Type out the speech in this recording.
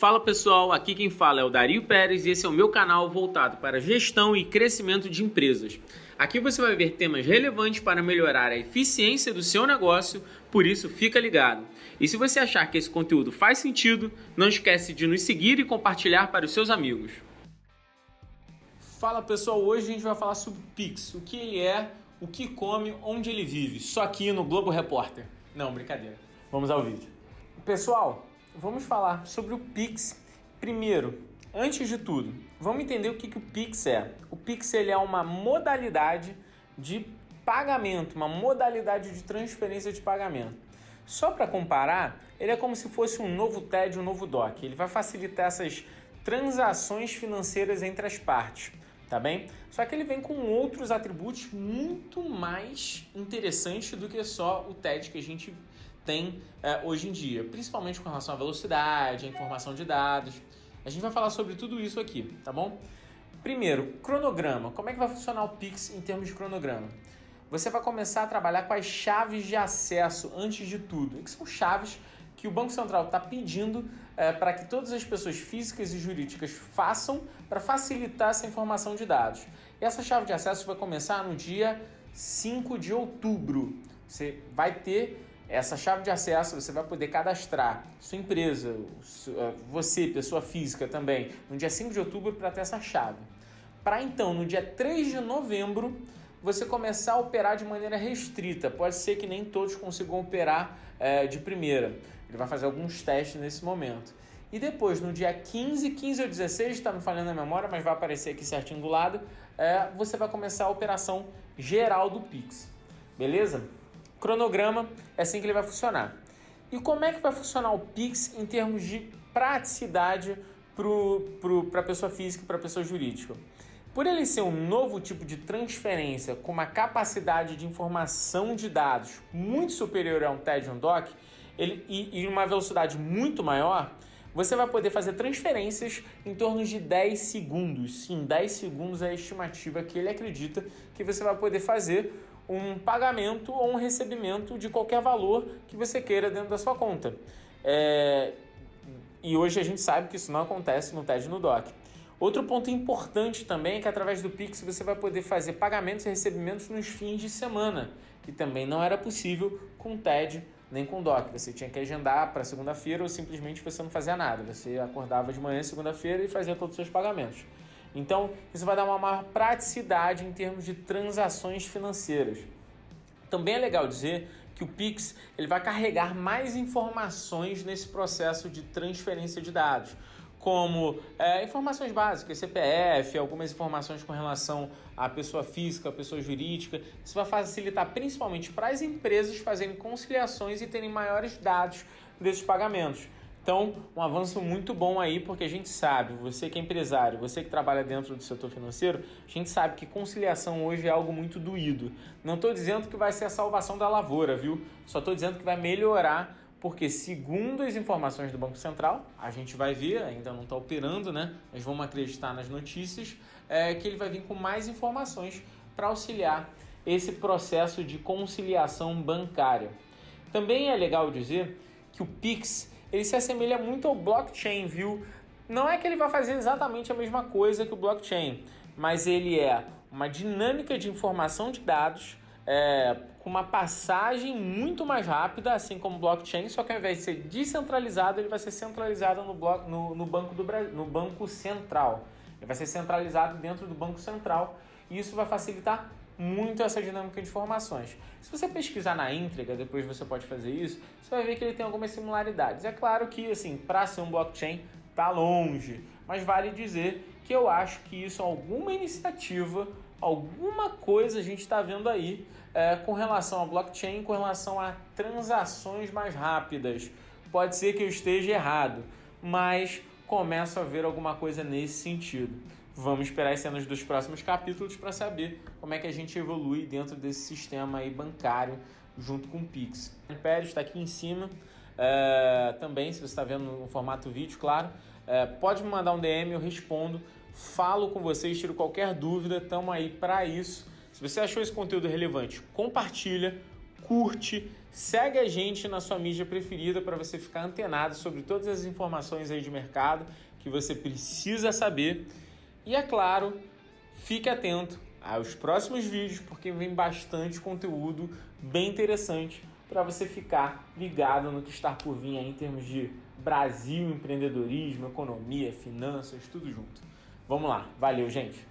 Fala pessoal, aqui quem fala é o Dario Pérez e esse é o meu canal voltado para gestão e crescimento de empresas. Aqui você vai ver temas relevantes para melhorar a eficiência do seu negócio, por isso fica ligado. E se você achar que esse conteúdo faz sentido, não esquece de nos seguir e compartilhar para os seus amigos. Fala pessoal, hoje a gente vai falar sobre o Pix, o que ele é, o que come, onde ele vive, só aqui no Globo Repórter. Não, brincadeira. Vamos ao vídeo. Pessoal, vamos falar sobre o Pix. Primeiro, antes de tudo, vamos entender o que, que o Pix é. O Pix ele é uma modalidade de pagamento, uma modalidade de transferência de pagamento. Só para comparar, ele é como se fosse um novo TED, um novo DOC. Ele vai facilitar essas transações financeiras entre as partes, tá bem? Só que ele vem com outros atributos muito mais interessantes do que só o TED que a gente tem é, hoje em dia, principalmente com relação à velocidade, à informação de dados. A gente vai falar sobre tudo isso aqui, tá bom? Primeiro, cronograma. Como é que vai funcionar o Pix em termos de cronograma? Você vai começar a trabalhar com as chaves de acesso antes de tudo, que são chaves que o Banco Central está pedindo é, para que todas as pessoas físicas e jurídicas façam para facilitar essa informação de dados. E essa chave de acesso vai começar no dia 5 de outubro. Você vai ter essa chave de acesso você vai poder cadastrar sua empresa, eh, você, pessoa física também, no dia 5 de outubro para ter essa chave. Para então, no dia 3 de novembro, você começar a operar de maneira restrita. Pode ser que nem todos consigam operar é, de primeira. Ele vai fazer alguns testes nesse momento. E depois, no dia 15, 15 ou 16, está me falhando a memória, mas vai aparecer aqui certinho do lado, é, você vai começar a operação geral do Pix. Beleza? Cronograma é assim que ele vai funcionar. E como é que vai funcionar o Pix em termos de praticidade para a pessoa física e para a pessoa jurídica? Por ele ser um novo tipo de transferência com uma capacidade de informação de dados muito superior a um TED um DOC ele, e, e uma velocidade muito maior, você vai poder fazer transferências em torno de 10 segundos. Sim, 10 segundos é a estimativa que ele acredita que você vai poder fazer um pagamento ou um recebimento de qualquer valor que você queira dentro da sua conta. É... E hoje a gente sabe que isso não acontece no TED e no DOC. Outro ponto importante também é que através do Pix você vai poder fazer pagamentos e recebimentos nos fins de semana, que também não era possível com o TED nem com o DOC. Você tinha que agendar para segunda-feira ou simplesmente você não fazia nada. Você acordava de manhã segunda-feira e fazia todos os seus pagamentos. Então, isso vai dar uma maior praticidade em termos de transações financeiras. Também é legal dizer que o Pix ele vai carregar mais informações nesse processo de transferência de dados, como é, informações básicas, CPF, algumas informações com relação à pessoa física, à pessoa jurídica. Isso vai facilitar principalmente para as empresas fazerem conciliações e terem maiores dados desses pagamentos. Então, um avanço muito bom aí, porque a gente sabe, você que é empresário, você que trabalha dentro do setor financeiro, a gente sabe que conciliação hoje é algo muito doído. Não estou dizendo que vai ser a salvação da lavoura, viu? Só estou dizendo que vai melhorar, porque segundo as informações do Banco Central, a gente vai ver, ainda não está operando, né? Mas vamos acreditar nas notícias, é, que ele vai vir com mais informações para auxiliar esse processo de conciliação bancária. Também é legal dizer que o Pix ele se assemelha muito ao blockchain, viu? Não é que ele vai fazer exatamente a mesma coisa que o blockchain, mas ele é uma dinâmica de informação de dados é, com uma passagem muito mais rápida, assim como o blockchain, só que ao invés de ser descentralizado, ele vai ser centralizado no, bloco, no, no banco do no banco central. Ele vai ser centralizado dentro do banco central e isso vai facilitar muito essa dinâmica de informações. Se você pesquisar na íntegra, depois você pode fazer isso, você vai ver que ele tem algumas similaridades. É claro que, assim, para ser um blockchain, tá longe, mas vale dizer que eu acho que isso é alguma iniciativa, alguma coisa a gente está vendo aí é, com relação ao blockchain, com relação a transações mais rápidas. Pode ser que eu esteja errado, mas começo a ver alguma coisa nesse sentido. Vamos esperar as cenas dos próximos capítulos para saber como é que a gente evolui dentro desse sistema aí bancário junto com o Pix. O Império está aqui em cima. É, também, se você está vendo no formato vídeo, claro, é, pode me mandar um DM, eu respondo, falo com vocês, tiro qualquer dúvida, estamos aí para isso. Se você achou esse conteúdo relevante, compartilha, curte, segue a gente na sua mídia preferida para você ficar antenado sobre todas as informações aí de mercado que você precisa saber. E é claro, fique atento aos próximos vídeos porque vem bastante conteúdo bem interessante para você ficar ligado no que está por vir em termos de Brasil, empreendedorismo, economia, finanças, tudo junto. Vamos lá, valeu, gente!